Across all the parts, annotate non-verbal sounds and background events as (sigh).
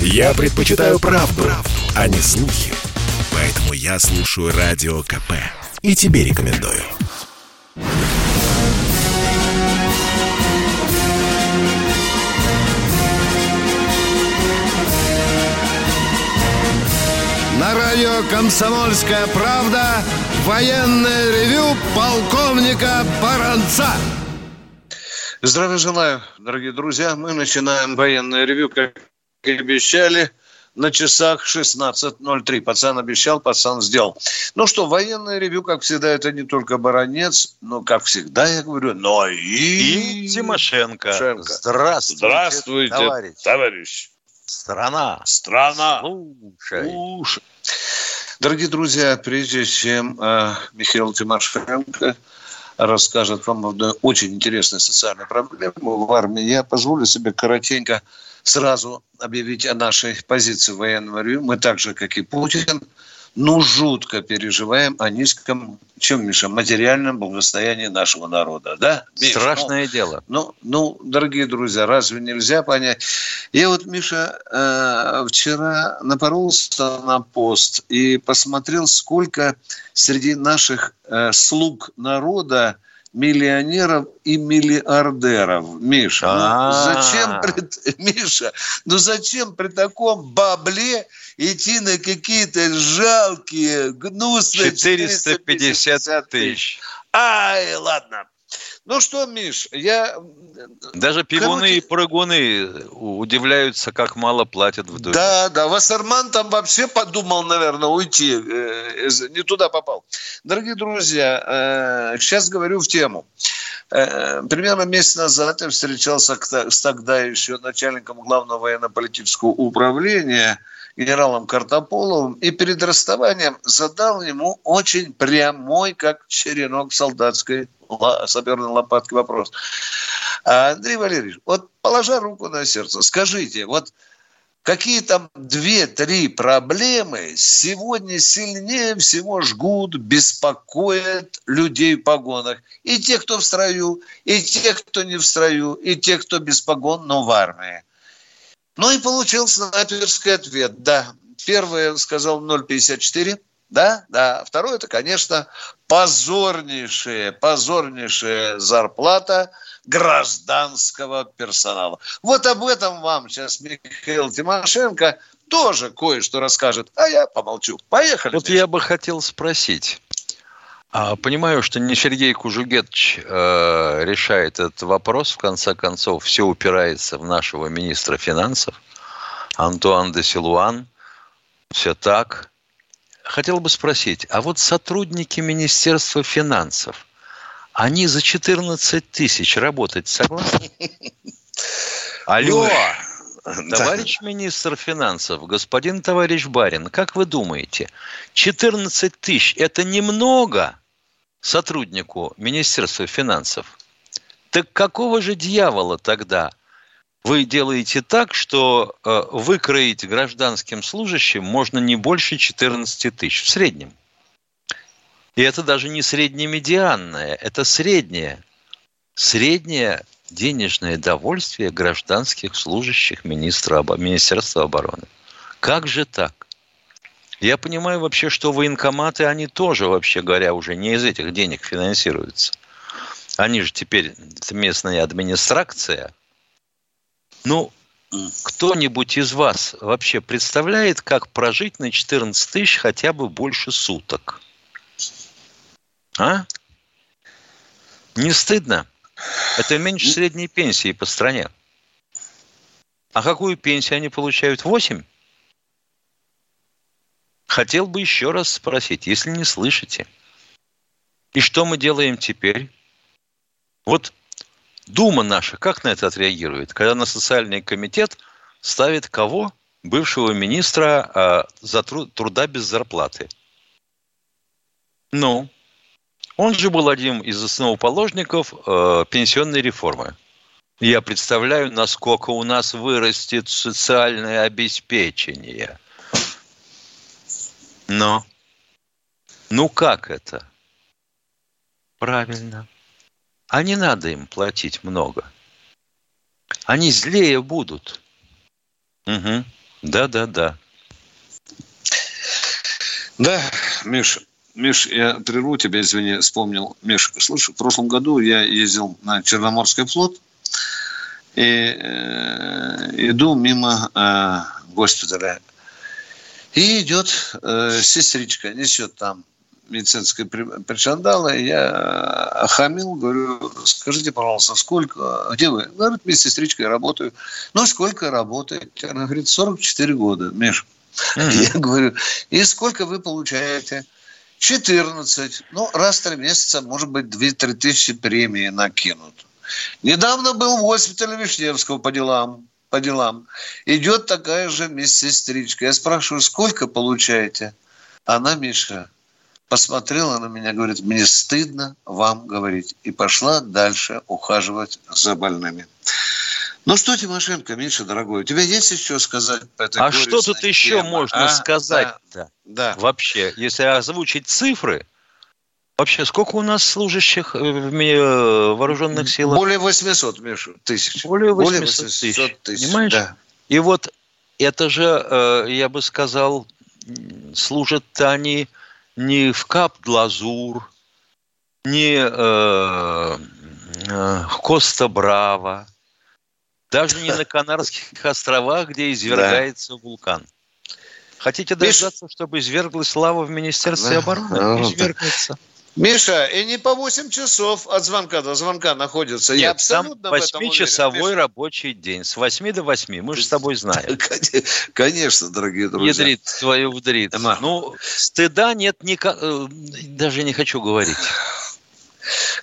Я предпочитаю правду, правду, а не слухи. Поэтому я слушаю Радио КП. И тебе рекомендую. На радио «Комсомольская правда» военное ревю полковника Баранца. Здравия желаю, дорогие друзья. Мы начинаем военное ревю, как обещали, на часах 16.03. Пацан обещал, пацан сделал. Ну что, военное ревю, как всегда, это не только Баранец, но, как всегда, я говорю, но и... И Тимошенко. Тимошенко. Здравствуйте, Здравствуйте, товарищ. товарищ. Страна. Страна. Слушай. Слушай. Дорогие друзья, прежде чем э, Михаил Тимошенко расскажет вам об очень интересной социальной проблеме в армии, я позволю себе коротенько сразу объявить о нашей позиции военного ревю. Мы так же, как и Путин, ну, жутко переживаем о низком, чем, Миша, материальном благосостоянии нашего народа, да? Миш, Страшное ну, дело. Ну, ну, дорогие друзья, разве нельзя понять? Я вот, Миша, э, вчера напоролся на пост и посмотрел, сколько среди наших э, слуг народа миллионеров и миллиардеров. Миша, ну А-а-а. зачем, при- (laughs) Миша, ну зачем при таком бабле идти на какие-то жалкие, гнусные 450 тысяч. Ай, ладно. Ну что, Миш, я... Даже пивуны Короче- и прыгуны удивляются, как мало платят в Думе. Да, да, Вассерман там вообще подумал, наверное, уйти, э, не туда попал. Дорогие друзья, э, сейчас говорю в тему. Э, Примерно месяц назад я встречался с тогда еще начальником главного военно-политического управления генералом Картополовым и перед расставанием задал ему очень прямой, как черенок солдатской саперной лопатки вопрос. А, Андрей Валерьевич, вот положа руку на сердце, скажите, вот какие там две-три проблемы сегодня сильнее всего жгут, беспокоят людей в погонах. И те, кто в строю, и те, кто не в строю, и те, кто без погон, но в армии. Ну и получил снайперский ответ. Да, первое сказал 0,54. Да, да. Второе, это, конечно, позорнейшая, позорнейшая зарплата гражданского персонала. Вот об этом вам сейчас Михаил Тимошенко тоже кое-что расскажет, а я помолчу. Поехали. Вот я бы хотел спросить. А, понимаю, что не Сергей Кужугетович э, решает этот вопрос. В конце концов, все упирается в нашего министра финансов, Антуан де Силуан. Все так. Хотел бы спросить, а вот сотрудники Министерства финансов, они за 14 тысяч работать согласны? (laughs) Алло, товарищ министр финансов, господин товарищ Барин, как вы думаете, 14 тысяч – это немного сотруднику Министерства финансов? Так какого же дьявола тогда вы делаете так, что э, выкроить гражданским служащим можно не больше 14 тысяч в среднем? И это даже не среднемедианное, это среднее. Среднее денежное довольствие гражданских служащих министра, Министерства обороны. Как же так? Я понимаю вообще, что военкоматы, они тоже, вообще говоря, уже не из этих денег финансируются. Они же теперь местная администрация. Ну, кто-нибудь из вас вообще представляет, как прожить на 14 тысяч хотя бы больше суток? А? Не стыдно? Это меньше средней пенсии по стране. А какую пенсию они получают? 8? Хотел бы еще раз спросить, если не слышите. И что мы делаем теперь? Вот Дума наша как на это отреагирует, когда на социальный комитет ставит кого? Бывшего министра а, за тру- труда без зарплаты. Ну, он же был одним из основоположников э, пенсионной реформы. Я представляю, насколько у нас вырастет социальное обеспечение. Но, ну как это? Правильно. А не надо им платить много. Они злее будут. Угу. Да, да, да. Да, Миша, Миш, я прерву тебя, извини, вспомнил. Миш, слушай, в прошлом году я ездил на Черноморский флот и э, иду мимо э, госпиталя. И идет э, сестричка, несет там медицинское причандало, и я охамил, говорю, скажите, пожалуйста, сколько, где вы? Говорит, медсестричкой работаю. Ну, сколько работаете? Она говорит, 44 года, Миш. Mm-hmm. (laughs) Я говорю, и сколько вы получаете? 14. Ну, раз в три месяца, может быть, 2-3 тысячи премии накинут. Недавно был в госпитале Вишневского по делам. По делам. Идет такая же медсестричка. Я спрашиваю, сколько получаете? Она, Миша, посмотрела на меня, говорит, мне стыдно вам говорить. И пошла дальше ухаживать за больными. Ну что, Тимошенко, Миша, дорогой, у тебя есть еще сказать по этой А что тут теме? еще можно а? сказать-то? Да, да. Вообще, если озвучить цифры, вообще сколько у нас служащих в вооруженных силах? Более 800, Миша, тысяч. Более 800, Более 800 тысяч. тысяч. Понимаешь? Да. И вот это же, э, я бы сказал, служат они не в Кап-Глазур, не э, э, Коста-Браво, даже не на Канарских островах, где извергается да. вулкан. Хотите дождаться, чтобы изверглась лава в Министерстве да. обороны? Ну, Извергнется. Миша, и не по 8 часов от звонка до звонка находится. Нет, Я абсолютно там 8-часовой рабочий день. С 8 до 8. Мы же с тобой знаем. (laughs) Конечно, дорогие друзья. Ядрит твою вдрит. Ну, стыда нет. Э, даже не хочу говорить.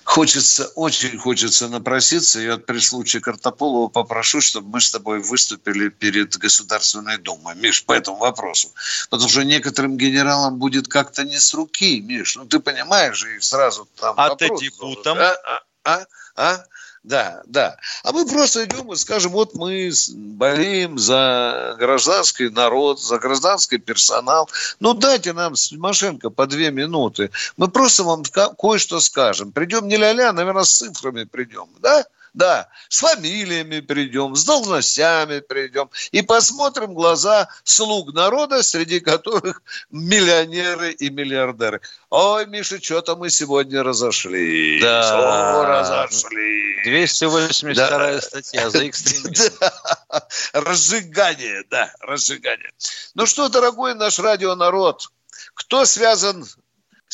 Хочется, очень хочется напроситься. Я при случае Картополова попрошу, чтобы мы с тобой выступили перед Государственной Думой, Миш, по этому вопросу. Потому что некоторым генералам будет как-то не с руки, Миш. Ну, ты понимаешь же, их сразу там... А ты депутом? А, а, а? А? Да, да. А мы просто идем и скажем, вот мы болеем за гражданский народ, за гражданский персонал. Ну, дайте нам, Тимошенко, по две минуты. Мы просто вам кое-что скажем. Придем не ля-ля, наверное, с цифрами придем, да? Да, с фамилиями придем, с должностями придем и посмотрим глаза слуг народа, среди которых миллионеры и миллиардеры. Ой, Миша, что-то мы сегодня разошли. Да. О, разошли. 282 да. статья за экстремизм. (laughs) Да. Разжигание, да, разжигание. Ну что, дорогой наш радионарод, кто связан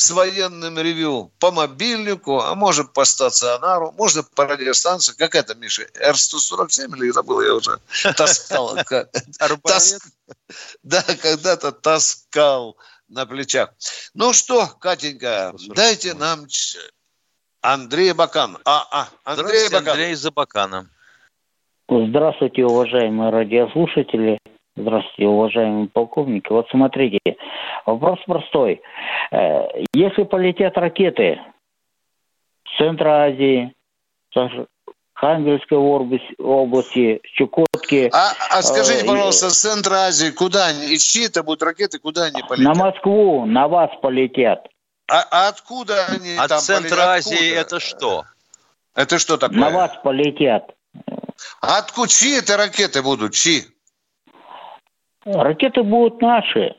с военным ревю по мобильнику, а может по стационару, можно по радиостанции. Как это, Миша? Р-147 или забыл я уже? Таскал. (laughs) (laughs) Да, когда-то таскал на плечах. Ну что, Катенька, дайте нам Андрей Бакан. А, а, Андрей Бакан. Андрей Забакана. Здравствуйте, уважаемые радиослушатели. Здравствуйте, уважаемый полковник. Вот смотрите, вопрос простой. Э, если полетят ракеты с Центра Азии, с Хангельской области, Чукотки... А, а скажите, э, пожалуйста, с Центра Азии куда они? Из чьи это будут ракеты, куда они полетят? На Москву, на вас полетят. А, а откуда они От там Центра полетят? Азии это что? Это что такое? На вас полетят. А откуда? Чьи это ракеты будут? Чьи? Ракеты будут наши.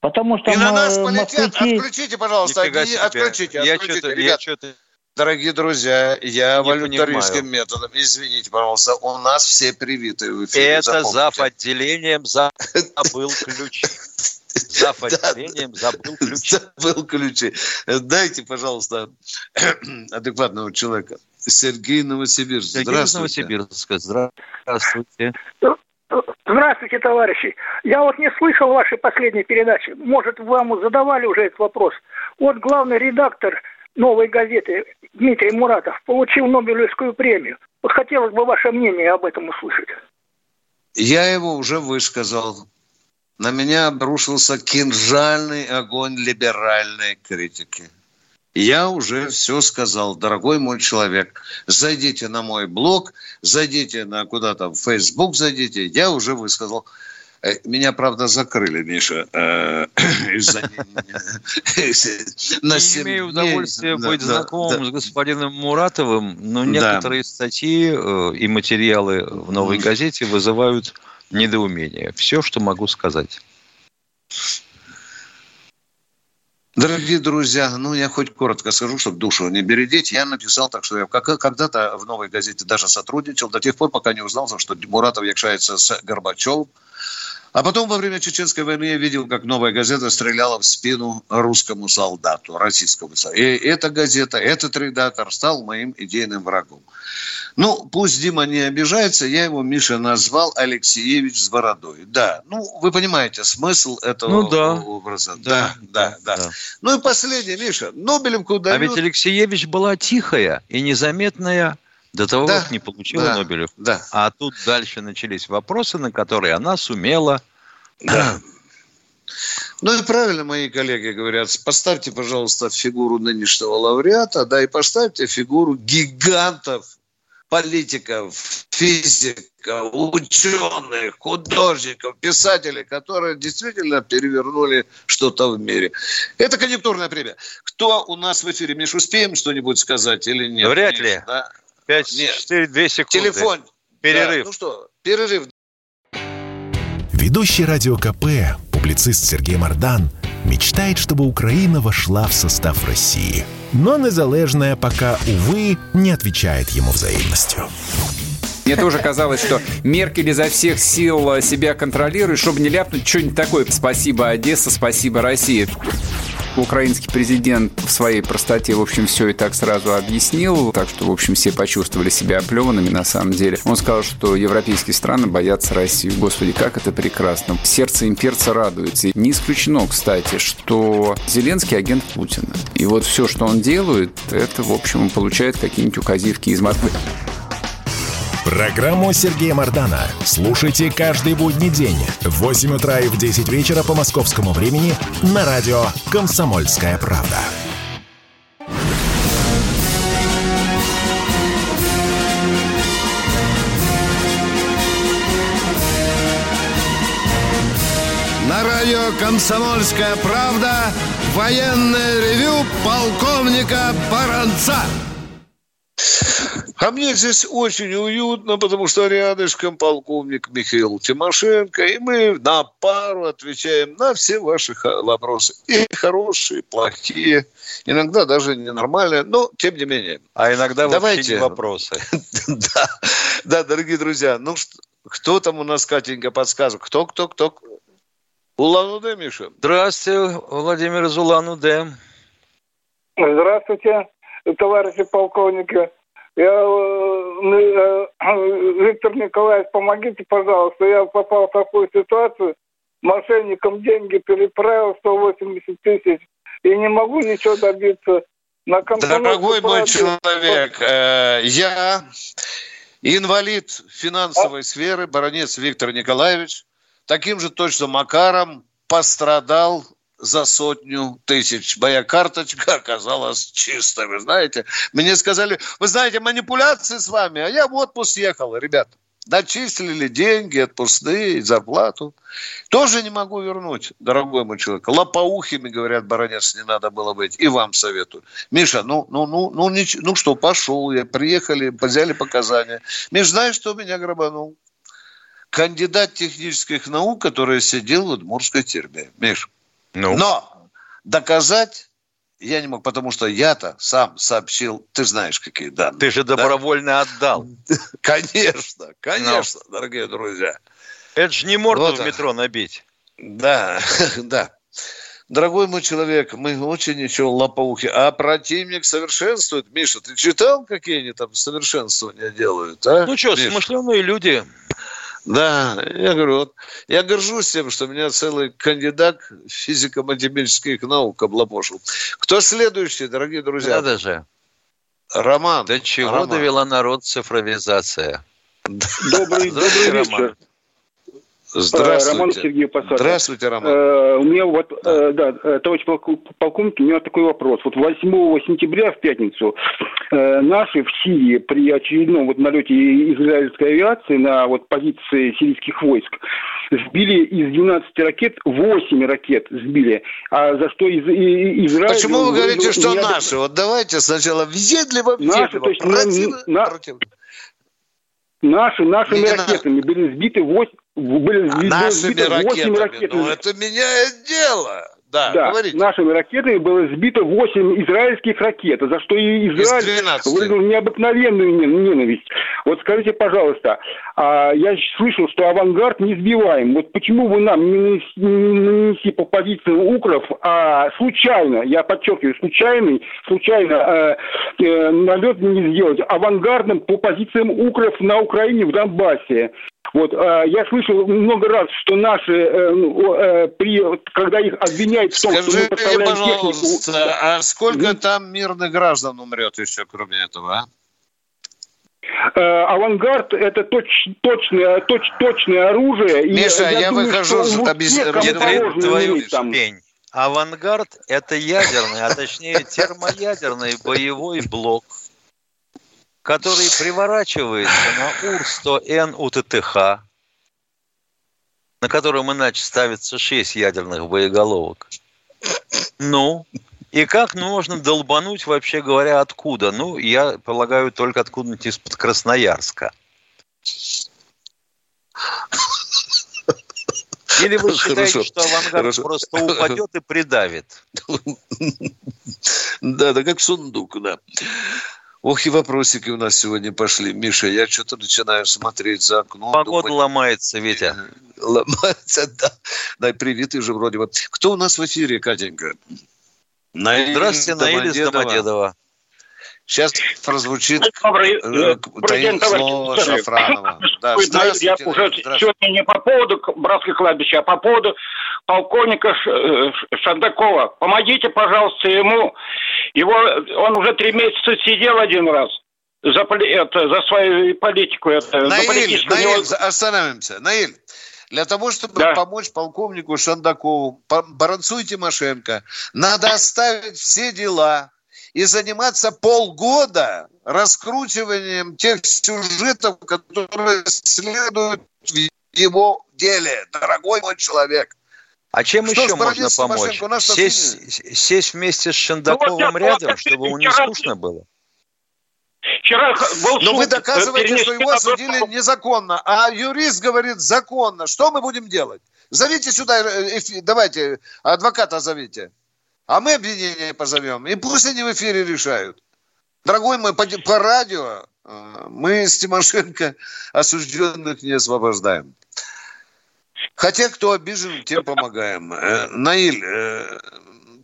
Потому что И на нас полетят. Москвичи... Отключите, пожалуйста. Отключите, отключите. Я что-то, я что-то... Дорогие друзья, я волюнтаристским методом. Извините, пожалуйста, у нас все привиты в эфире. Это зав. отделением забыл ключи. (laughs) Зав. отделением забыл ключи. Забыл ключи. Дайте, пожалуйста, (clears throat) адекватного человека. Сергей Новосибирск. Сергей Новосибирск. Здравствуйте. Здравствуйте, товарищи. Я вот не слышал вашей последней передачи. Может, вам задавали уже этот вопрос. Вот главный редактор новой газеты Дмитрий Муратов получил Нобелевскую премию. Вот хотелось бы ваше мнение об этом услышать. Я его уже высказал. На меня обрушился кинжальный огонь либеральной критики. Я уже все сказал, дорогой мой человек. Зайдите на мой блог, зайдите на куда-то в Facebook, зайдите. Я уже высказал. Э, меня, правда, закрыли, Миша, э, (coughs) из-за... (laughs) Не имею удовольствия быть знакомым с господином Муратовым, но некоторые статьи э, и материалы в «Новой газете» вызывают недоумение. Все, что могу сказать. Дорогие друзья, ну я хоть коротко скажу, чтобы душу не бередить. Я написал так, что я когда-то в «Новой газете» даже сотрудничал до тех пор, пока не узнал, что Муратов якшается с Горбачевым. А потом во время Чеченской войны я видел, как «Новая газета» стреляла в спину русскому солдату, российскому солдату. И эта газета, этот редактор стал моим идейным врагом. Ну, пусть Дима не обижается, я его, Миша, назвал Алексеевич с бородой. Да, ну, вы понимаете смысл этого ну, да. образа. Да, да, да, да. Ну и последнее, Миша, Нобелевку дают... А ведь Алексеевич была тихая и незаметная до того, да, как не получила да, Нобелев. Да. А тут дальше начались вопросы, на которые она сумела... Да. Ну и правильно мои коллеги говорят, поставьте, пожалуйста, фигуру нынешнего лауреата, да, и поставьте фигуру гигантов политиков, физиков, ученых, художников, писателей, которые действительно перевернули что-то в мире. Это конъюнктурная премия. Кто у нас в эфире? Миш, успеем что-нибудь сказать или нет? Вряд ли. Да? 5, нет. 4, 2 секунды. Телефон. Перерыв. Да. Ну что, перерыв. Ведущий радио КП, публицист Сергей Мардан, мечтает, чтобы Украина вошла в состав России – но незалежная пока, увы, не отвечает ему взаимностью. Мне тоже казалось, что Меркель изо всех сил себя контролирует, чтобы не ляпнуть что-нибудь такое. Спасибо, Одесса, спасибо, Россия. Украинский президент в своей простоте, в общем, все и так сразу объяснил, так что, в общем, все почувствовали себя оплеванными на самом деле. Он сказал, что европейские страны боятся России. Господи, как это прекрасно. Сердце имперца радуется. Не исключено, кстати, что Зеленский агент Путина. И вот все, что он делает, это, в общем, он получает какие-нибудь указивки из Москвы. Программу Сергея Мардана слушайте каждый будний день в 8 утра и в 10 вечера по московскому времени на радио «Комсомольская правда». На радио «Комсомольская правда» военное ревю полковника Баранца. А мне здесь очень уютно, потому что рядышком полковник Михаил Тимошенко, и мы на пару отвечаем на все ваши вопросы. И хорошие, и плохие, иногда даже ненормальные, но тем не менее. А иногда Давайте. вообще не вопросы. (laughs) да, да, дорогие друзья, ну кто там у нас, Катенька, подсказывает? Кто, кто, кто? Улан-Удэ, Миша? Здравствуйте, Владимир из Улан-Удэ. Здравствуйте, товарищи полковники. Я, э, э, Виктор Николаевич, помогите, пожалуйста. Я попал в такую ситуацию. Мошенникам деньги переправил 180 тысяч. И не могу ничего добиться. На Дорогой мой человек, э, я инвалид финансовой а? сферы, баронец Виктор Николаевич, таким же точно макаром пострадал за сотню тысяч. Моя карточка оказалась чистой, вы знаете. Мне сказали, вы знаете, манипуляции с вами, а я в отпуск ехал, ребята. Начислили деньги, отпускные, зарплату. Тоже не могу вернуть, дорогой мой человек. Лопоухими, говорят, баронец, не надо было быть. И вам советую. Миша, ну, ну, ну, ну, не, ну что, пошел я, приехали, взяли показания. Миш, знаешь, что меня грабанул? Кандидат технических наук, который сидел в Удмурской тюрьме. Миш, ну. Но доказать я не мог, потому что я-то сам сообщил, ты знаешь, какие данные. Ты же добровольно да? отдал. (laughs) Конечно, конечно, Но. дорогие друзья. Это же не морду вот в метро набить. Да, (laughs) да. Дорогой мой человек, мы очень ничего лопоухи, а противник совершенствует. Миша, ты читал, какие они там совершенствования делают? А? Ну что, смышленые люди. Да, я говорю, вот я горжусь тем, что меня целый кандидат физико-математических наук облапошил. Кто следующий, дорогие друзья? Надо же. Роман. До чего Роман. довела народ цифровизация? (laughs) Добрый, добрый вечер. Здравствуйте. Роман Сергей Посадов. Здравствуйте, Роман. Э, у меня вот, да, э, да э, товарищ полковник, у меня такой вопрос. Вот 8 сентября в пятницу э, наши в Сирии при очередном вот налете израильской авиации на вот позиции сирийских войск сбили из 12 ракет 8 ракет сбили. А за что из, из, Израиль... Почему вы говорите, что наши? Вот давайте сначала въедливо, въедливо, наши, то есть, против, на, против. Наши, нашими ракетами были сбиты 8, были А Нашими сбито 8 ракетами. ракет. Ну, это меняет дело. Да, Да, говорите. нашими ракетами было сбито 8 израильских ракет, за что и Израиль 12. выразил необыкновенную не- ненависть. Вот скажите, пожалуйста, а я слышал, что авангард не сбиваем. Вот почему вы нам не нанес- не нанесли по позиции укров, а случайно, я подчеркиваю, случайный, случайно э, э, налет не сделать авангардом по позициям укров на Украине в Донбассе? Вот э, я слышал много раз, что наши, э, ну, э, при, когда их обвиняют в том, что мы Скажи, поставляем технику... пожалуйста, а сколько там мирных граждан умрет еще, кроме этого, а? Авангард это точ- точное, точ- точное оружие. и Миша, я думаю, выхожу что не Ядрит твою там- пень. Авангард – это ядерный, а точнее термоядерный боевой блок, который приворачивается на УР-100Н УТТХ, на котором иначе ставится 6 ядерных боеголовок. Ну, и как можно долбануть, вообще говоря, откуда? Ну, я полагаю, только откуда-нибудь из-под Красноярска. Или вы считаете, Хорошо, что авангард хорошо. просто упадет и придавит? (laughs) Да, да, как сундук, да. Ох, и вопросики у нас сегодня пошли. Миша, я что-то начинаю смотреть за окно. Погода думать, ломается, Витя. ломается, (laughs) да. Да, привитый же вроде бы. Кто у нас в эфире, Катенька? Наиль Здравствуйте, Наиль из Домодедово. Сейчас прозвучит Добрый, э, э, таин- слово. Шафранова. Да, Я уже сегодня не по поводу братских кладбища, а по поводу полковника э, Шандакова. Помогите, пожалуйста, ему. Его, он уже три месяца сидел один раз за, это, за свою политику. Это, за Наиль, политическую Наиль, за- остановимся. Наиль, для того, чтобы Да. помочь полковнику Шандакову, Баранцу и Тимошенко, надо оставить все дела и заниматься полгода раскручиванием тех сюжетов, которые следуют в его деле, дорогой мой человек. А чем Что еще можно помочь? Сесть, сесть вместе с Шендаковым Ну, вот, рядом, вот, чтобы ему не скучно было? Вчера был Но суд, вы э, доказываете, что его осудили незаконно, а юрист говорит законно. Что мы будем делать? Зовите сюда, э, давайте, адвоката зовите. А мы обвинение позовем. И пусть они в эфире решают. Дорогой мой, по, по радио э, мы с Тимошенко осужденных не освобождаем. Хотя, кто обижен, тем помогаем. Э, Наиль, э,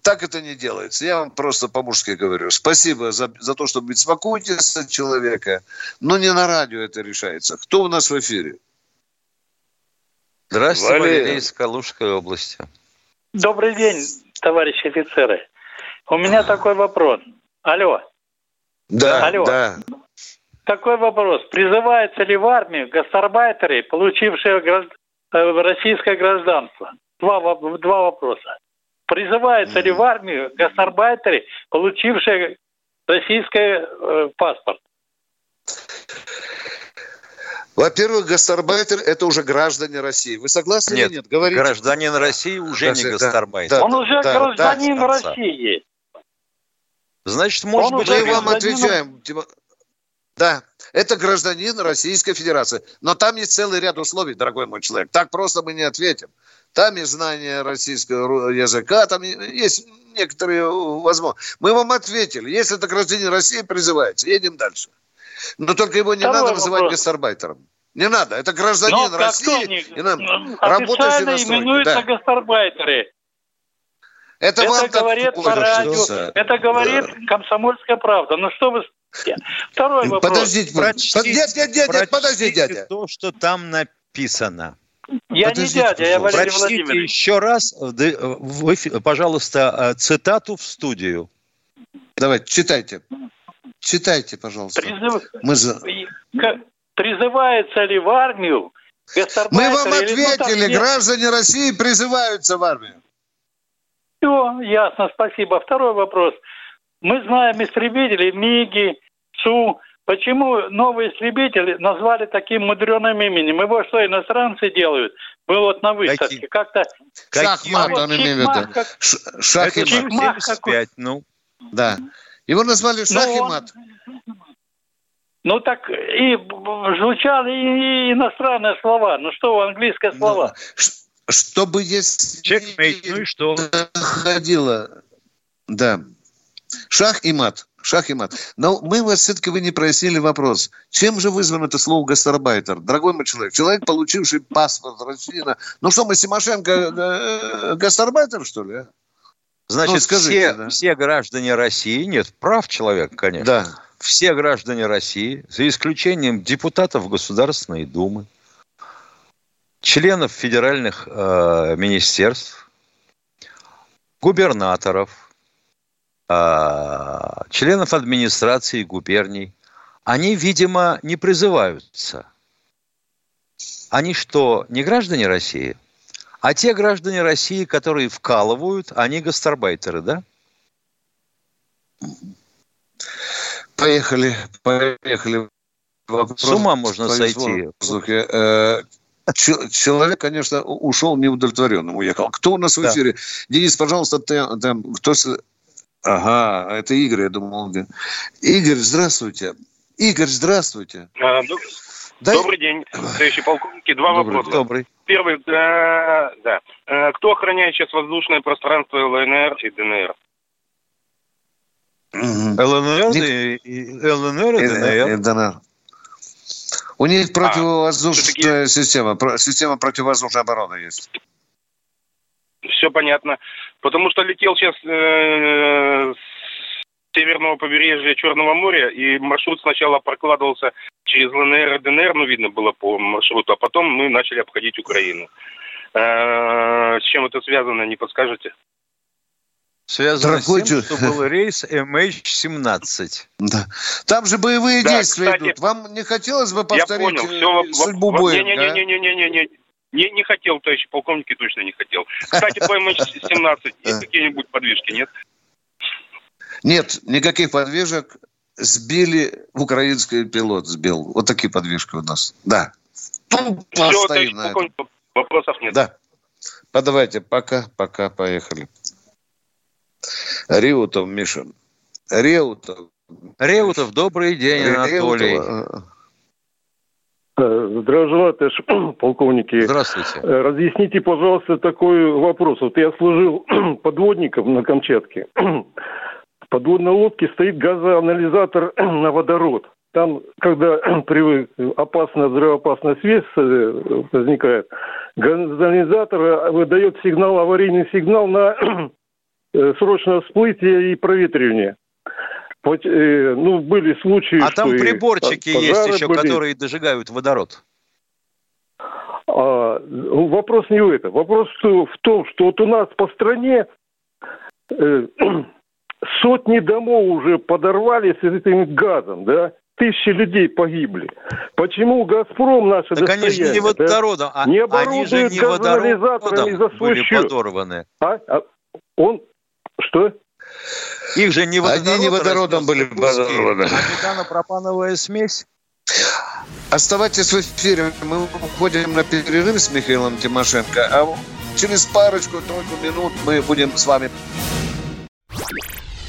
так это не делается. Я вам просто по-мужски говорю. Спасибо за, за то, что беспокоитесь от человека. Но не на радио это решается. Кто у нас в эфире? Здравствуйте, Валерий. Валерий из Калужской области. Добрый день, товарищи офицеры. У меня такой вопрос. Алло, Да, Алло. да. такой вопрос. Призываются ли в армию гастарбайтеры, получившие гражд- э, российское гражданство? Два, два вопроса. Призываются ли в армию гастарбайтеры, получившие российский э, паспорт? Во-первых, гастарбайтер – это уже граждане России. Вы согласны Нет, или нет? Говорите. Гражданин России уже Даже, не да, гастарбайтер. да. Он уже гражданин да. России. Значит, может Он быть, Мы вам отвечаем. Да, это гражданин Российской Федерации. Но там есть целый ряд условий, дорогой мой человек. Так просто мы не ответим. Там есть знание российского языка, там есть некоторые возможности. Мы вам ответили. Если это гражданин России, призывается. Едем дальше. Но только его не Второй надо называть вопрос. гастарбайтером. Не надо. Это гражданин Но как России. и нам работающий официально именуются Да. гастарбайтеры. Это, Это говорит по радио, это говорит комсомольская правда. Ну что вы... Второй вопрос. Подождите, Прочтите- нет, нет, нет, нет, подожди, прочтите дядя. то, что там написано. Я Подождите, не дядя, я пожалуйста. Валерий Прочтите Владимирович. еще раз, пожалуйста, э, цитату в студию. Давайте, читайте. Читайте, пожалуйста. Призыв- Мы, за... Призывается ли в армию Мы вам или- ну, ответили, нет. граждане России призываются в армию. Все, ясно, спасибо. Второй вопрос. Мы знаем истребители МИГи, СУ. Почему новые истребители назвали таким мудреным именем? Его что, иностранцы делают? Мы вот на выставке. Какие? Как-то... Шахмат, он имеет в виду. как- Ш- Шах и Это Чик- мат. Чикмах 75, ну. Да. Его назвали шах Ну, он-. Ну так и звучали и иностранные слова. Ну что, английские слова. Чтобы если... Чекмейт, ну и что? Ходила. Да. Шах и мат. Шах и мат. Но мы вас все-таки вы не прояснили вопрос. Чем же вызвано это слово гастарбайтер? Дорогой мой человек, человек, получивший паспорт России. Ну что, мы Симошенко э, гастарбайтер, что ли? Значит, ну, скажите, все, да. все граждане России, нет, прав человек, конечно. Да. Все граждане России, за исключением депутатов Государственной Думы, членов федеральных э, министерств, губернаторов, э, членов администрации губерний, они, видимо, не призываются. Они что, не граждане России? А те граждане России, которые вкалывают, они гастарбайтеры, да? Поехали, поехали. Вопрос С ума можно сойти. Э, человек, конечно, ушел неудовлетворенным, уехал. Кто у нас в эфире? Да. Денис, пожалуйста, ты, там, кто... Ага, это Игорь, я думал. Игорь, здравствуйте. Игорь, здравствуйте. А, Дай... Добрый день, товарищи полковники. Два добрый, вопроса. Добрый. Первый, да, да. Э, кто охраняет сейчас воздушное пространство ЛНР и ДНР? ЛНР, и, ЛНР и ДНР. И ДНР. У них а, противовоздушная а, система, система противовоздушной обороны есть. Все понятно. Потому что летел сейчас э, с северного побережья Черного моря, и маршрут сначала прокладывался через ЛНР и ДНР, ну, видно было по маршруту, а потом мы начали обходить Украину. Э, с чем это связано, не подскажете? Связано Дорогой с тем, что был рейс MH17. Да. Там же боевые да, действия кстати, идут. Вам не хотелось бы повторить я понял, все, судьбу боя? Не-не-не-не-не-не. Не, не хотел, товарищ полковники, точно не хотел. Кстати, по (laughs) MH17 есть какие-нибудь подвижки, нет? Нет, никаких подвижек сбили, украинский пилот сбил. Вот такие подвижки у нас. Да. Все, товарищ полковник, вопросов нет. Да. Подавайте, пока, пока, поехали. Реутов, Миша. Реутов. Реутов, добрый день, Анатолий. Реутова. Э, товарищ (coughs) полковники. Здравствуйте. Э, разъясните, пожалуйста, такой вопрос. Вот я служил (clears throat) подводником на Камчатке. Подводной лодке стоит газоанализатор (clears throat) на водород. Там, когда (clears throat) при опасная взрывоопасная связь э, возникает, газоанализатор выдает сигнал, аварийный сигнал на (clears throat) Э, срочное всплытие и проветривание. Э, ну, были случаи, А там приборчики есть еще, были. которые дожигают водород. А, ну, вопрос не в этом. Вопрос в том, что вот у нас по стране э, сотни домов уже подорвали с этим газом, да? Тысячи людей погибли. Почему «Газпром» наши Так они же не водородом, да? а не они же не водородом за свой были счет. подорваны. А? А он что? Их же не водородом, Они не водородом были подорваны. А метанопропановая смесь? Оставайтесь в эфире. Мы уходим на перерыв с Михаилом Тимошенко. А через парочку-тройку минут мы будем с вами.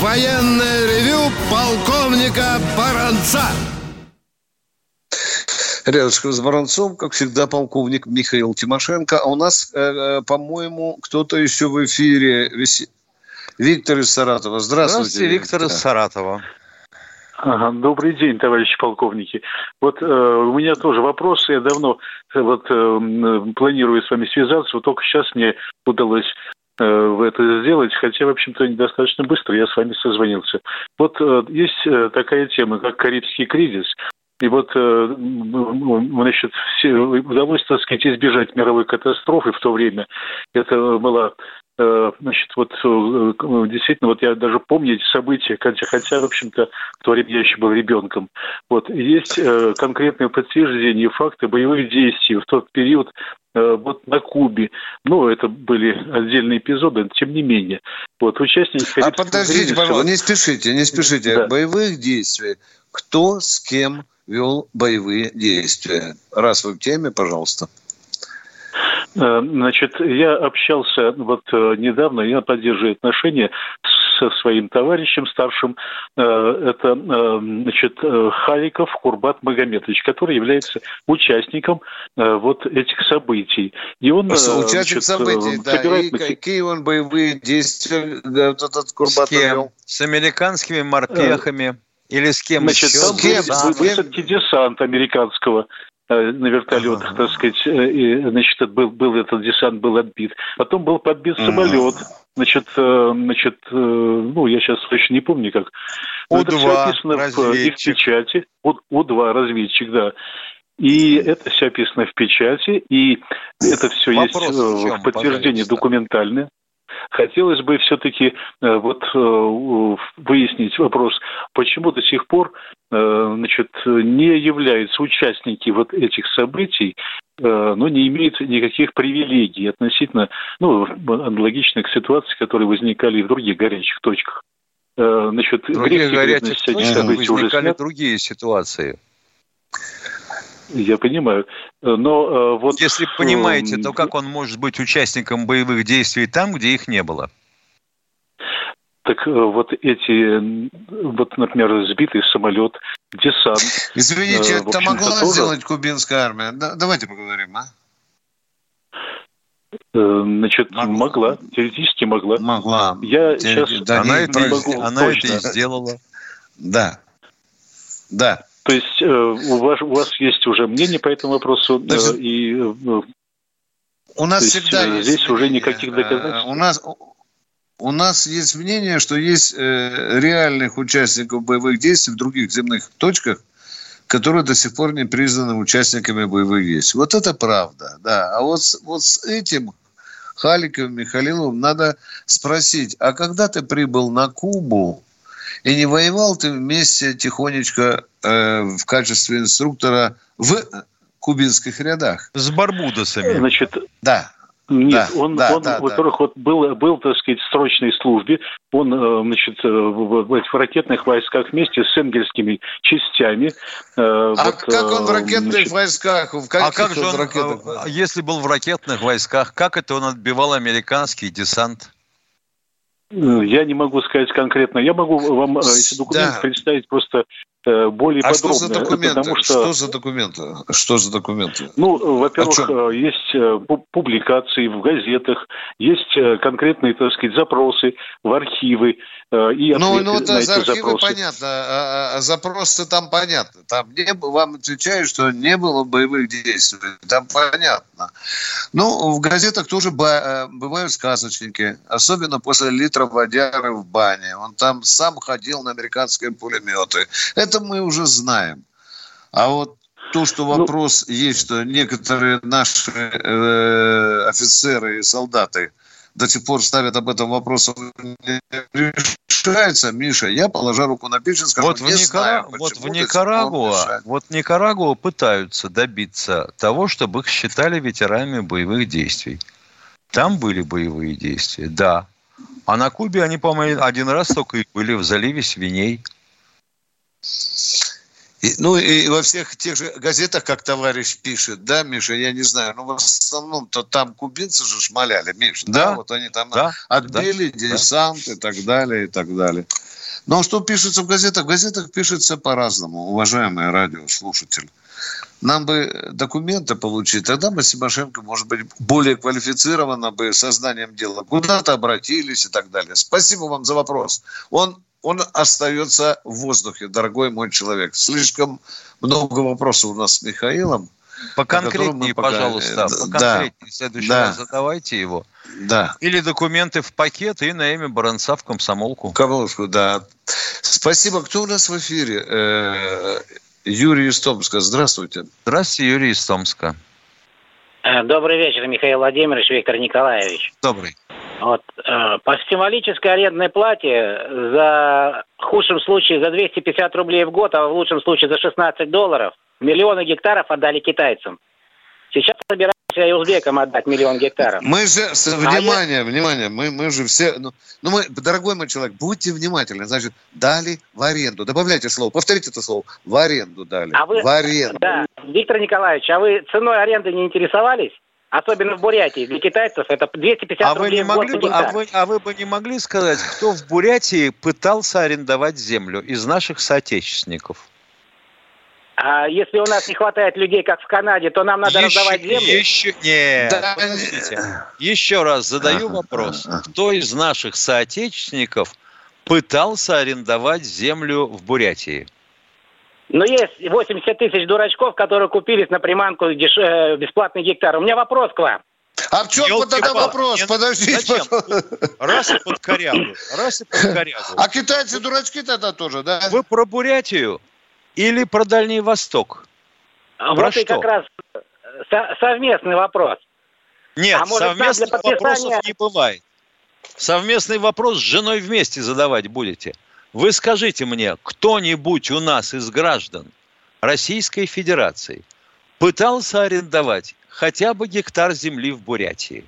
военное ревю полковника Баранца. Рядышком с Баранцом, как всегда, полковник Михаил Тимошенко. А у нас, э, э по-моему, кто-то еще в эфире. Виктор из Саратова. Здравствуйте. Здравствуйте, Виктор из Саратова. Ага, добрый день, товарищи полковники. Вот э, у меня тоже вопрос. Я давно э, вот э, планирую с вами связаться. Вот только сейчас мне удалось э, это сделать, хотя, в общем-то, недостаточно быстро я с вами созвонился. Вот э, есть э, такая тема, как Карибский кризис. И вот, значит, все, удалось, так сказать, избежать мировой катастрофы в то время. Это была значит, вот э, действительно, вот я даже помню эти события, хотя, хотя в общем-то, в то время я еще был ребенком. Вот, есть конкретные подтверждения факты боевых действий в тот период вот на Кубе. Ну, это были отдельные эпизоды, но тем не менее. Вот, участники... А подождите, пожалуйста, не спешите, не спешите. Да. Боевых действий. Кто с кем вел боевые действия? Раз вы в теме, пожалуйста. Э, значит, я общался вот э, недавно, я поддерживаю отношения со своим товарищем старшим. Э, это, значит, Халиков Курбат Магометович, который является участником вот этих событий. И он, Участник значит, событий, да. И какие он боевые действия этот Курбат с? С американскими морпехами? Или с кем Значит, еще? Там с кем? Был высадки десант американского Э, на вертолетах, ага. так сказать, э, и, значит, был, был этот десант был отбит. Потом был подбит самолет, значит, э, значит, ну, я сейчас точно не помню, как. У-2, это все описано разведчик. в их печати. У-2, разведчик, да. И это все описано в печати, и это все Вопрос есть в, в подтверждении документальное. Хотелось бы все-таки э, вот э, выяснить вопрос, почему до сих пор э, значит, не являются участники вот этих событий, но не имеют никаких привилегий относительно, ну, аналогичных ситуаций, которые возникали в других горячих точках. Значит, в других горячих точках возникали уже другие ситуации. Я понимаю. Но э, вот... Если понимаете, то как он может быть участником боевых действий там, где их не было? Так э, вот эти, вот, например, сбитый самолет, десант. Извините, э, это могла тоже... сделать кубинская армия? Да, давайте поговорим, а? Значит, могла. могла, теоретически могла. Могла. Я Теорет... сейчас да, она, это, могу она точно. это и сделала. Да. Да. То есть э, у, вас, у вас есть уже мнение по этому вопросу, Даже... и э, у нас есть, всегда есть здесь мнение. уже никаких доказательств. У нас у нас есть мнение, что есть э, реальных участников боевых действий в других земных точках, которые до сих пор не признаны участниками боевых действий. Вот это правда, да. А вот, вот с этим Халиковым и Халиловым надо спросить, а когда ты прибыл на Кубу, и не воевал ты вместе тихонечко э, в качестве инструктора в кубинских рядах? С барбудосами. Значит, да. Нет, да, он, да, он да, во-первых, да. вот был, был, так сказать, в срочной службе. Он, э, значит, э, в, в, в ракетных войсках вместе с энгельскими частями. Э, а вот, как он в ракетных значит, войсках? В а как же он, ракетных... если был в ракетных войсках, как это он отбивал американский десант? Я не могу сказать конкретно. Я могу вам эти документы да. представить просто Э, более а подробно. Что за документы? Потому что... что за документы? Что за документы? Ну, во-первых, э, есть э, публикации в газетах, есть конкретные, так сказать, запросы в архивы и Ну, ну это за архивы запросы. понятно, а, а, а запросы там понятно. Там не, вам отвечают, что не было боевых действий. Там понятно. Ну, в газетах тоже бывают сказочники, особенно после литра водяры в бане. Он там сам ходил на американские пулеметы. Это это мы уже знаем. А вот то, что ну, вопрос ну, есть, что некоторые наши э, офицеры и солдаты до сих пор ставят об этом вопрос, не решается, Миша, я, положа руку на печень, скажу, вот в, Никара... знаю, вот в Никарагуа, вот Никарагуа пытаются добиться того, чтобы их считали ветеранами боевых действий. Там были боевые действия, да. А на Кубе они, по-моему, один раз только и были в заливе свиней. И, ну и во всех тех же газетах, как товарищ пишет, да, Миша, я не знаю, ну в основном-то там кубинцы же шмаляли, Миша, да, да? вот они там да, отбили да, десант да. и так далее, и так далее. Но что пишется в газетах? В газетах пишется по-разному, уважаемые радиослушатели. Нам бы документы получить, тогда бы Симошенко, может быть, более квалифицированно бы сознанием дела куда-то обратились и так далее. Спасибо вам за вопрос. Он он остается в воздухе, дорогой мой человек. Слишком много вопросов у нас с Михаилом. Поконкретнее, пока... пожалуйста, поконкретнее. Да. В следующий да. раз задавайте его. Да. Или документы в пакет и на имя Баранца в комсомолку. Комсомолку, да. Спасибо. Кто у нас в эфире? Э, Юрий из Томска. Здравствуйте. Здравствуйте, Юрий из Томска. Э, добрый вечер, Михаил Владимирович, Виктор Николаевич. Добрый. Вот, э, по символической арендной плате за в худшем случае за 250 рублей в год, а в лучшем случае за 16 долларов миллионы гектаров отдали китайцам. Сейчас собираются и узбекам отдать миллион гектаров. Мы же, А внимание, внимание, мы, мы же все, ну, ну мы, дорогой мой человек, будьте внимательны, значит, дали в аренду, добавляйте слово, повторите это слово, в аренду дали, А вы, в аренду. да, Виктор Николаевич, а вы ценой аренды не интересовались? Особенно в Бурятии. Для китайцев это 250 А вы, рублей не в год могли бы, а, вы, а вы бы не могли сказать, кто в Бурятии пытался арендовать землю из наших соотечественников? А если у нас не хватает людей, как в Канаде, то нам надо Еще- раздавать землю? Еще, нет, Да, подождите. Еще раз задаю вопрос. Кто из наших соотечественников пытался арендовать землю в Бурятии? Ну, есть 80 тысяч дурачков, которые купились на приманку деш- э, бесплатный гектар. У меня вопрос к вам. А в чем вот тогда вопрос? Нет, Подождите, зачем? Раз и под корягу. Раз и под корягу. А китайцы дурачки тогда тоже, да? Вы про Бурятию или про Дальний Восток? вот Про и что? как раз э, со- совместный вопрос. Нет, А может, совместных подписания- вопросов не бывает. Совместный вопрос с женой вместе задавать будете. Вы скажите мне, кто-нибудь у нас из граждан Российской Федерации пытался арендовать хотя бы гектар земли в Бурятии?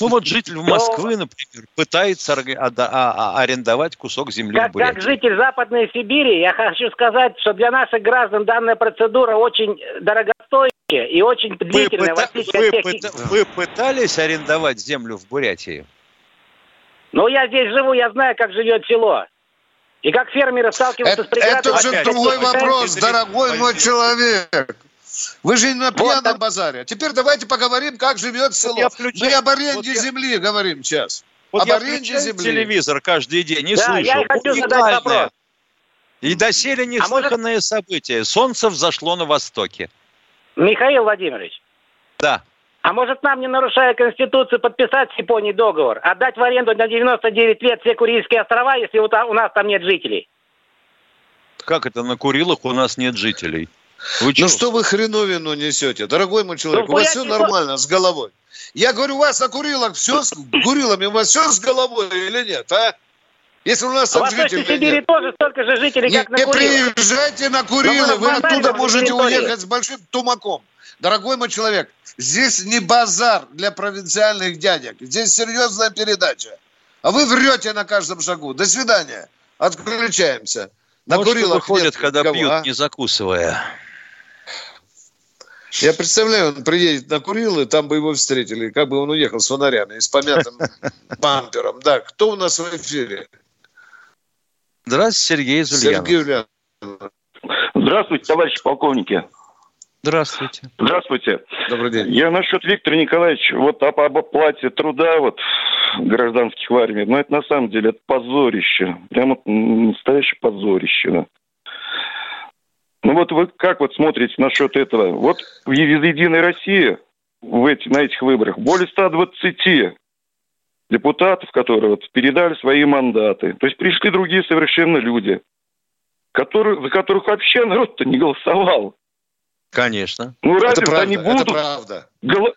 Ну вот житель Москвы, например, пытается ада- а- а- арендовать кусок земли в Как, Бурятии. как житель Западной Сибири, я хочу сказать, что для наших граждан данная процедура очень дорогостоящая и очень Вы, длительная. в пыта- вы тех- пыта- вы пытались арендовать землю в Бурятии? Ну, я здесь живу, я знаю, как живет село. И как фермеры сталкиваются с преградой. Это же другой вопрос, дорогой мой человек. Вы же не на пьяном базаре. А Теперь давайте поговорим, как живет село. я включаю- Мы об аренде вот я- земли говорим сейчас. Вот об я аренде земли. телевизор каждый день и Да, слышу. я и хочу задать уникальное вопрос. И доселе неслыханное событие. Солнце взошло на востоке. Михаил Владимирович, Да. А может нам, не нарушая Конституцию, подписать с Японией договор? Отдать в аренду на 99 лет все Курильские острова, если у, нас там нет жителей? Как это на Курилах у нас нет жителей? Вы Ну что вы хреновину несете, дорогой мой человек? Ну, у вас все не- нормально с головой. Я говорю, у вас на Курилах все с Курилами, у вас все с головой или нет, а? Если у нас В там Восточной жителей Сибири нет. тоже столько же жителей, Не, как на не Курилах. приезжайте на Курилы, вы оттуда можете территории. уехать с большим тумаком. Дорогой мой человек, здесь не базар для провинциальных дядек, здесь серьезная передача. А вы врете на каждом шагу. До свидания. Отключаемся. На Вот Курилах выходит, нет когда никого, пьют, а? не закусывая. Я представляю, он приедет на Курилы, там бы его встретили, как бы он уехал с фонарями и с помятым (laughs) бампером. Да, кто у нас в эфире? Здравствуйте, Сергей из Ульянова. Сергей Ульянов. Здравствуйте, товарищи полковники. Здравствуйте. Здравствуйте. Добрый день. Я насчет Виктора Николаевича, вот об, об оплате труда вот гражданских в армии, ну это на самом деле это позорище. Прямо настоящее позорище. да. Ну вот вы как вот смотрите насчет этого? Вот в Е- Единой России в эти, на этих выборах более 120 депутатов, которые вот передали свои мандаты. То есть пришли другие совершенно люди, которые, за которых вообще народ-то не голосовал. Конечно. Ну разве Это правда, они это будут правда. голо-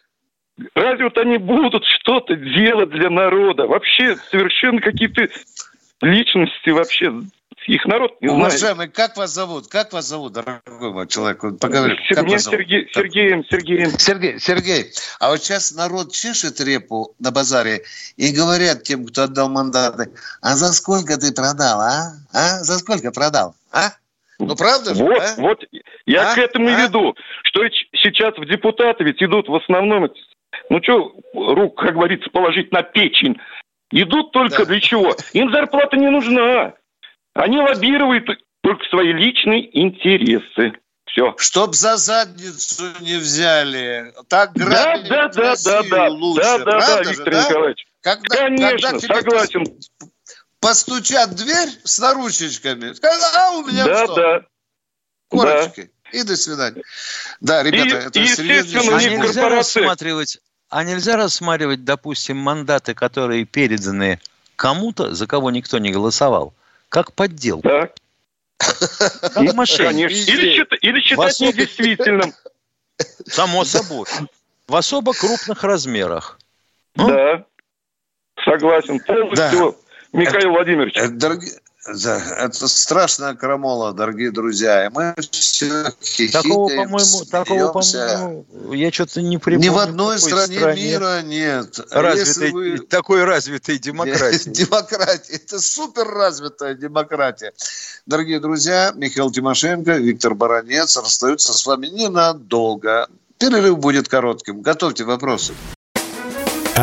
Разве вот они будут что-то делать для народа? Вообще совершенно какие-то личности вообще. Их народ не знает. Уважаемый, как вас зовут? Как вас зовут, дорогой мой человек? Поговорим. Сер- Как меня вас зовут? Сергей- Сергеем, Сергеем. Сергей, Сергей, а вот сейчас народ чешет репу на базаре и говорят тем, кто отдал мандаты, а за сколько ты продал, а? А? За сколько продал? А? Ну, правда же, Вот, а? вот, я А? к этому А? веду, что сейчас в депутаты ведь идут в основном, ну что, рук, как говорится, положить на печень, идут только для чего? Им зарплата не нужна. Они лоббируют только свои личные интересы. Все. Чтоб за задницу не взяли. Так Да, грабить да, да, да, Россию да, лучше. да, да, да, же, Виктор да? Николаевич. Когда, Конечно, когда согласен. Постучат в дверь с наручничками, скажут, а у меня Да, что? да. Корочки. И до свидания. Да, ребята, И- это и, естественно, А нельзя рассматривать, а нельзя рассматривать, допустим, мандаты, которые переданы кому-то, за кого никто не голосовал, как подделку. Да. Как. Конечно. Или, счит- или В считать особо- недействительным. Само собой. В особо крупных размерах. Да. Согласен. Полностью, Михаил Владимирович. Это, дорогие, да, это страшная крамола, дорогие друзья. И мы все Такого, по-моему, такого, по-моему, я что-то не припомню. Ни в одной такой стране, мира нет. Развитой, если вы- Такой развитой (laughs) демократии. Демократия. Это супер развитая демократия. Дорогие друзья, Михаил Тимошенко, Виктор Баранец расстаются с вами ненадолго. Перерыв будет коротким. Готовьте вопросы.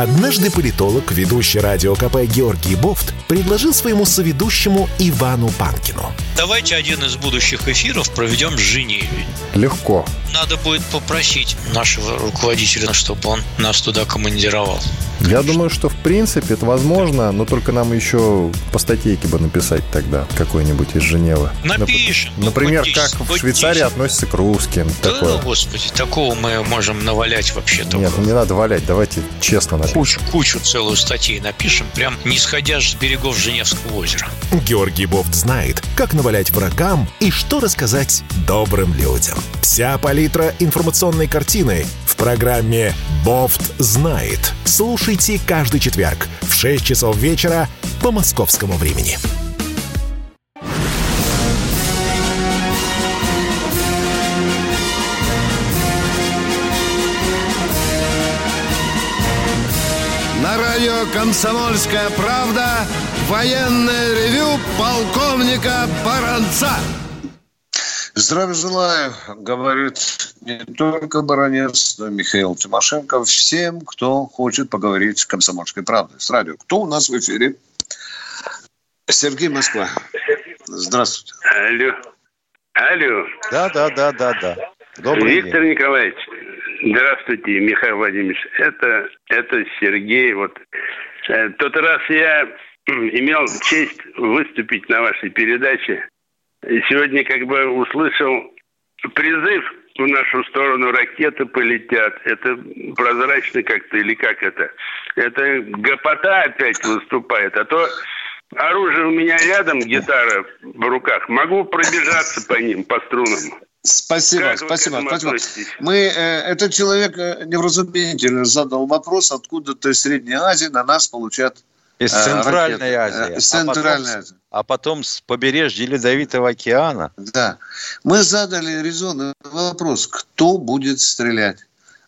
Однажды политолог, ведущий радио КП Георгий Бофт, предложил своему соведущему Ивану Панкину. Давайте один из будущих эфиров проведем в Женеве. Легко. Надо будет попросить нашего руководителя, чтобы он нас туда командировал. Я думаю, что в принципе это возможно, но только нам еще по статейке бы написать тогда какой-нибудь из Женевы. Напишем. Нап- Например, хоть как 10, в Швейцарии 10. относятся к русским. Да, Такое. господи, такого мы можем навалять вообще. Нет, ну не надо валять, давайте честно. Кучу, кучу целую статей напишем, прям не сходя с берегов Женевского озера. Георгий Бофт знает, как навалять врагам и что рассказать добрым людям. Вся палитра информационной картины в программе «Бофт знает». Слушайте каждый четверг в 6 часов вечера по московскому времени. Радио «Комсомольская правда» военное ревю полковника Баранца. Здравия желаю, говорит не только Баранец, но и Михаил Тимошенко, всем, кто хочет поговорить с «Комсомольской правдой», с радио. Кто у нас в эфире? Сергей Москва. Здравствуйте. Алло. Алло. Да, да, да, да, да. Добрый Виктор Николаевич, здравствуйте, Михаил Владимирович. Это, это Сергей. Вот Э, тот раз я имел честь выступить на вашей передаче. И сегодня как бы услышал призыв в нашу сторону ракеты полетят. Это прозрачно как-то или как это? Это гопота опять выступает. А то оружие у меня рядом, гитара в руках. Могу пробежаться по ним, по струнам. Спасибо, Как спасибо, спасибо. относитесь? Мы, э, этот человек э, невразумительно задал вопрос, откуда-то из Средней Азии на нас получат Из э, Центральной ракеты. Азии. Э, Из а потом Центральной с- Азии. А потом с побережья Ледовитого океана. Да. Мы задали резонный вопрос, кто будет стрелять.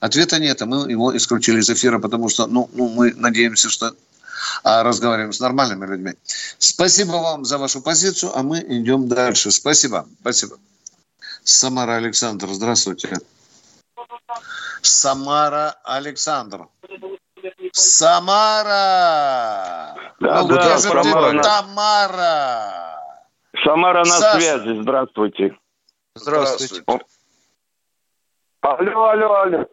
Ответа нет, а мы его исключили из эфира, потому что ну, ну, мы надеемся, что а, разговариваем с нормальными людьми. Спасибо вам за вашу позицию, а мы идем дальше. Спасибо, спасибо. Самара Александр, здравствуйте. Самара Александр. Самара! Да, ну да, где же Самара ты, на- Тамара? Самара на Саша. связи. Здравствуйте. Здравствуйте. Алло, алло, алло.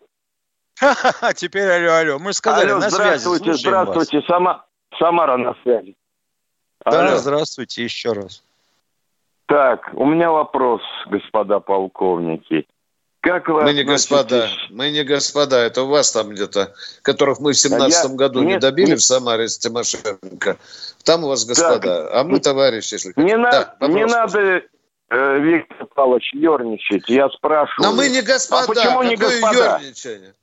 А теперь алло, алло. Мы сказали, алло, на связи. здравствуйте, слушаем вас. здравствуйте. Сама... Самара на связи. Да, Алло. здравствуйте еще раз. Так, у меня вопрос, господа полковники. Как вы Мы не господа, мы не господа, это у вас там где-то, которых мы в семнадцатом я- году не нет, добили нет. в Самаре с Тимошенко. Там у вас господа, а мы товарищи, если Не, хотите. на- Да, не вопрос. надо, э, Виктор Павлович, ерничать. Я спрашиваю. Но мы не господа, А почему не господа? ерничание?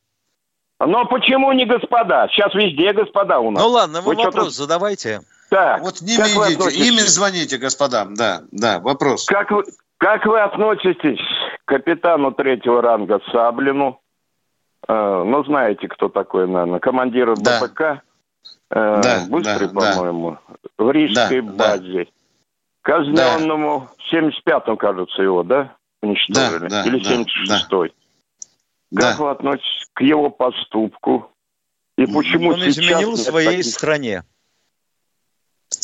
Но почему не господа? Сейчас везде господа у нас. Ну ладно, вы, чё-то- вопрос задавайте. Так, Вот не вы видите, ими звоните, господам, да, да, вопрос. Как вы, как вы относитесь к капитану третьего ранга Саблину? Э, ну, знаете, кто такой, наверное. Командир Да. БПК. Э, Да, быстрый, да, да. по-моему. В Рижской Да, да. базе. Казненному в 75-м, кажется, его, да? Уничтожили. Да, да, Или да, 76-й. Да. Как вы относитесь к его поступку? И почему Он сейчас изменил нет своей таких- стране.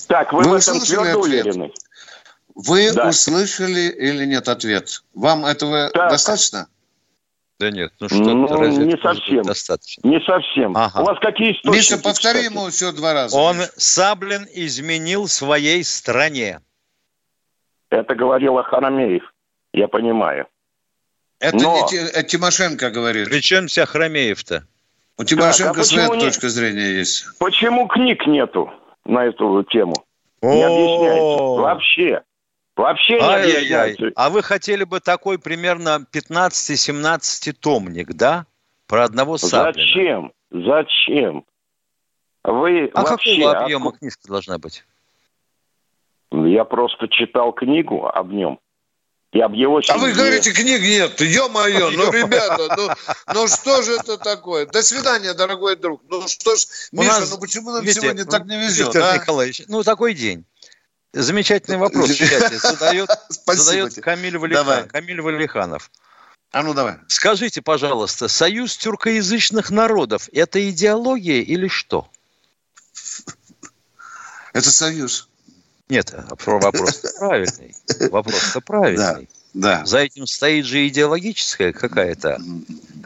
Так, вы, Вы в этом услышали твердо ответ? уверены? Вы Да. услышали или нет ответ? Вам этого Так. достаточно? Да нет, ну что Ну, разве не совсем. достаточно? Не совсем. Ага. У вас какие источники? Миша, повтори кстати? ему все два раза. Он. Саблин, изменил своей стране. Это говорил Ахарамеев, я понимаю. Это Но- не это Тимошенко говорит. Причем вся Хромеев-то? У Тимошенко а своя не- точка зрения есть. Почему книг нету на эту тему? Не объясняется. Вообще. Вообще не объясняется. А вы хотели бы такой примерно 15-17 томник, да? Про одного Саблина. Зачем? Зачем? Вы А вообще... какого объема отку- книжка должна быть? Я просто читал книгу об нем. И об его А вы семье. говорите, книг нет. Ё-моё, ну, ребята, ну, ну что же это такое? До свидания, дорогой друг. Ну что ж, Миша, нас, ну почему нам видите, сегодня так не везет, Виктор а? Николаевич, ну такой день. Замечательный вопрос в чате задает, (laughs) задает. Камиль, Валихан- Давай. Камиль Валиханов. А ну давай. Скажите, пожалуйста, союз тюркоязычных народов – это идеология или что? (laughs) Это союз. Нет, вопрос (laughs) правильный. Вопрос-то правильный. Да. За этим стоит же идеологическая какая-то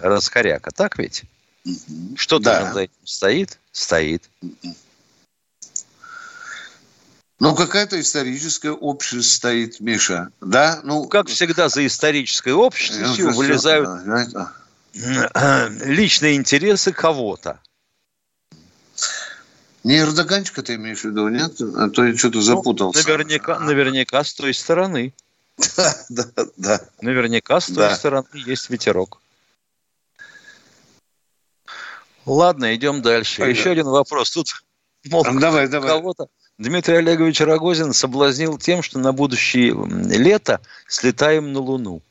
раскоряка, так ведь? Что-то Да. за этим стоит? Стоит. Ну, какая-то историческая общность стоит, Миша. Да? Ну, Как всегда, за исторической общностью уже вылезают личные интересы кого-то. Не Эрдоганчика ты имеешь в виду, нет? А то я что-то запутался. Наверняка, наверняка с той стороны. Да, да. Наверняка с той Да. стороны есть ветерок. Ладно, идем дальше. Пойдем. Еще один вопрос. Тут, мол, Давай, давай. кого-то Дмитрий Олегович Рогозин соблазнил тем, что на будущее лето слетаем на Луну.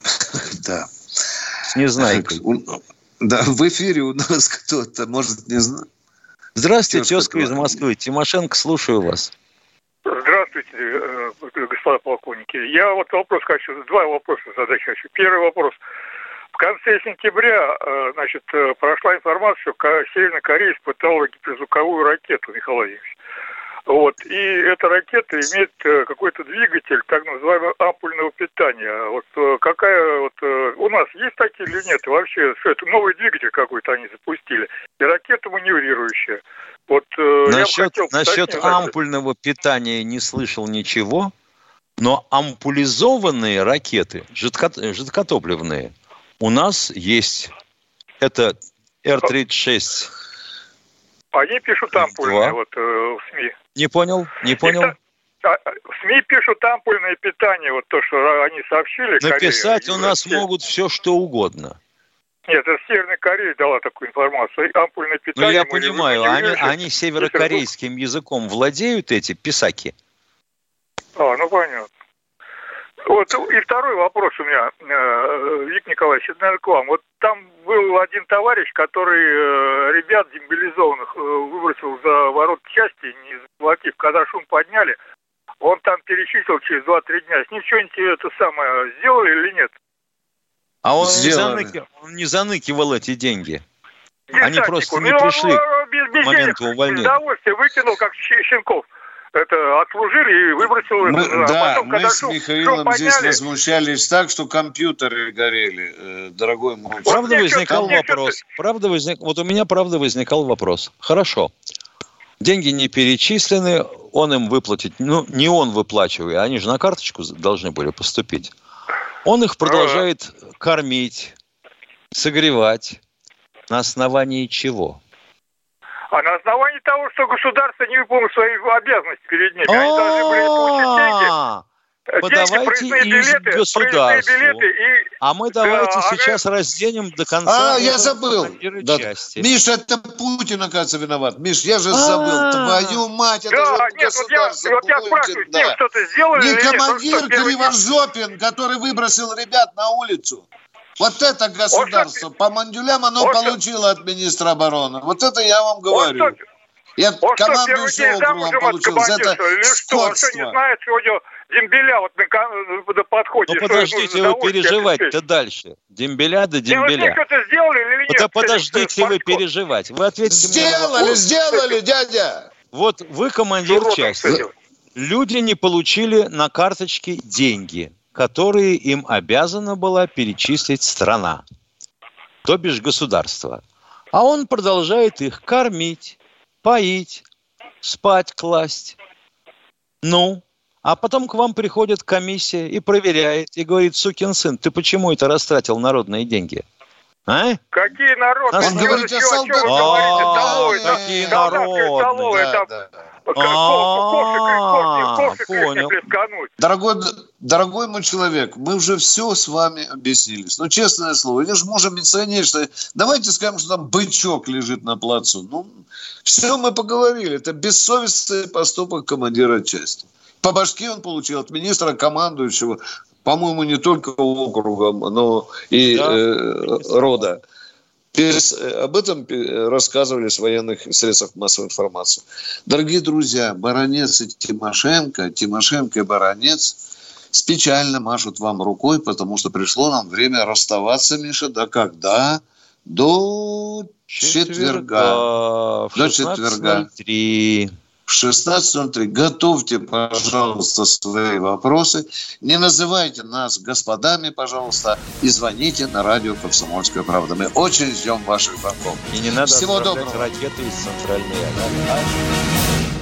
(laughs) Да. С незнайкой. Да, в эфире у нас (laughs) кто-то, может, не знаю. Здравствуйте, Тезка тезка из. Москвы. Тимошенко, слушаю вас. Здравствуйте, э, господа полковники. Я вот вопрос хочу, два вопроса задать хочу. Первый вопрос. В конце сентября, э, значит, э, прошла информация, что Северная Корея испытала гиперзвуковую ракету, Михаил Владимирович. Вот. И эта ракета имеет э, какой-то двигатель, так называемого ампульного питания. Вот э, какая вот э, у нас есть такие или нет? И вообще, что это новый двигатель какой-то они запустили. И ракета маневрирующая. Вот Насчет, хотел насчет ампульного питания не слышал ничего, но ампулизованные ракеты, жидко- жидкотопливные, у нас есть. Это Р-36. Они пишут ампульные, Два. вот э, в СМИ. Не понял? Не понял? А, а, В СМИ пишут ампульное питание, вот то, что они сообщили. Корея, Написать и у нас Россия. могут все, что угодно. Нет, это Северная Корея дала такую информацию. Ампульное Ну, питание. я мы- понимаю, не они, они северокорейским языком владеют, эти писаки? А, ну понятно. Вот и второй вопрос у меня, э, Виктор Николаевич, это, наверное, к вам. Вот там был один товарищ, который э, ребят демобилизованных э, выбросил за ворот части, не заплатив. Когда шум подняли, он там перечислил через 2-3 дня. С ним что-нибудь это самое сделали или нет? А он не, Сделали. заныки- он не заныкивал эти деньги. Они Десантнику. просто не Ну, он, пришли без, без к моменту денег, увольнения. С удовольствием выкинул, как щенков. Это отслужили и выбросил. Мы- это, а да, потом, мы когда с шум- шум Михаилом здесь подняли, возмущались так, что компьютеры горели, э, дорогой мой. Правда мне возникал вопрос. Правда возник... Вот у меня правда возникал вопрос. Хорошо. Деньги не перечислены, он им выплатить, ну, не он выплачивает, они же на карточку должны были поступить. Он их продолжает кормить, согревать. На основании чего? А на основании того, что государство не выполнило свои обязанности перед ними. Они должны были получить деньги. А, Подавайте билеты, государству. билеты и... А мы давайте Да, а сейчас разденем до конца. А, я забыл. Да. части. Миш, это Путин, оказывается, виноват. Миш, я же забыл. А. Твою мать, это же нет, вот я, государство вот я спрашиваю, с ним да. что-то сделали Не командир Криворжопин, который выбросил ребят на улицу. Вот это государство. По мандюлям оно он что- получило от министра обороны. Вот это я вам говорю. Что, Я он что, командую первый всем день округом получил. Это что ли, или что? Он что, не знает, него дембеля вот на, на подходе? Ну подождите вы переживать-то дальше. Дембеля да Не, вы дембеля. что-то сделали или нет? Да подождите вы переживать. Вы ответьте мне на Сделали, вопрос. сделали, дядя. Вот вы командир части. Люди не получили на карточке деньги, которые им обязана была перечислить страна, то бишь государство. А он продолжает их кормить, поить, спать класть. Ну, а потом к вам приходит комиссия и проверяет, и говорит, сукин сын, ты почему это растратил народные деньги? А? Какие народные? Он говорит о солдатах. А, какие столовая, Да, да. А. Дорогой, Дорогой мой человек, мы уже все с вами объяснились. Ну, честное слово, или же можем милиционер, что давайте скажем, что там бычок лежит на плацу. Ну, все мы поговорили. Это бессовестный поступок командира части. По башке он получил от министра командующего, по-моему, не только округа, но и да. э, рода. Об этом рассказывали с военных средств массовой информации. Дорогие друзья, Баранец и Тимошенко, Тимошенко и Баранец печально машут вам рукой, потому что пришло нам время расставаться, Миша, да когда? До четверга. четверга. До четверга. 3. В 16.03 готовьте, пожалуйста, свои вопросы. Не называйте нас господами, пожалуйста, и звоните на радио «Комсомольская правда». Мы очень ждем ваших звонков. И не надо Всего доброго. ракеты из центральной Азии.